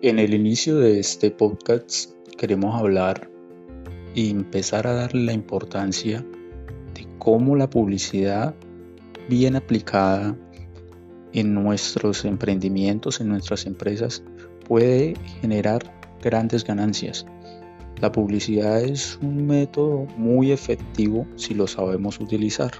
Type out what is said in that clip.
En el inicio de este podcast queremos hablar y empezar a darle la importancia de cómo la publicidad bien aplicada en nuestros emprendimientos, en nuestras empresas, puede generar grandes ganancias. La publicidad es un método muy efectivo si lo sabemos utilizar.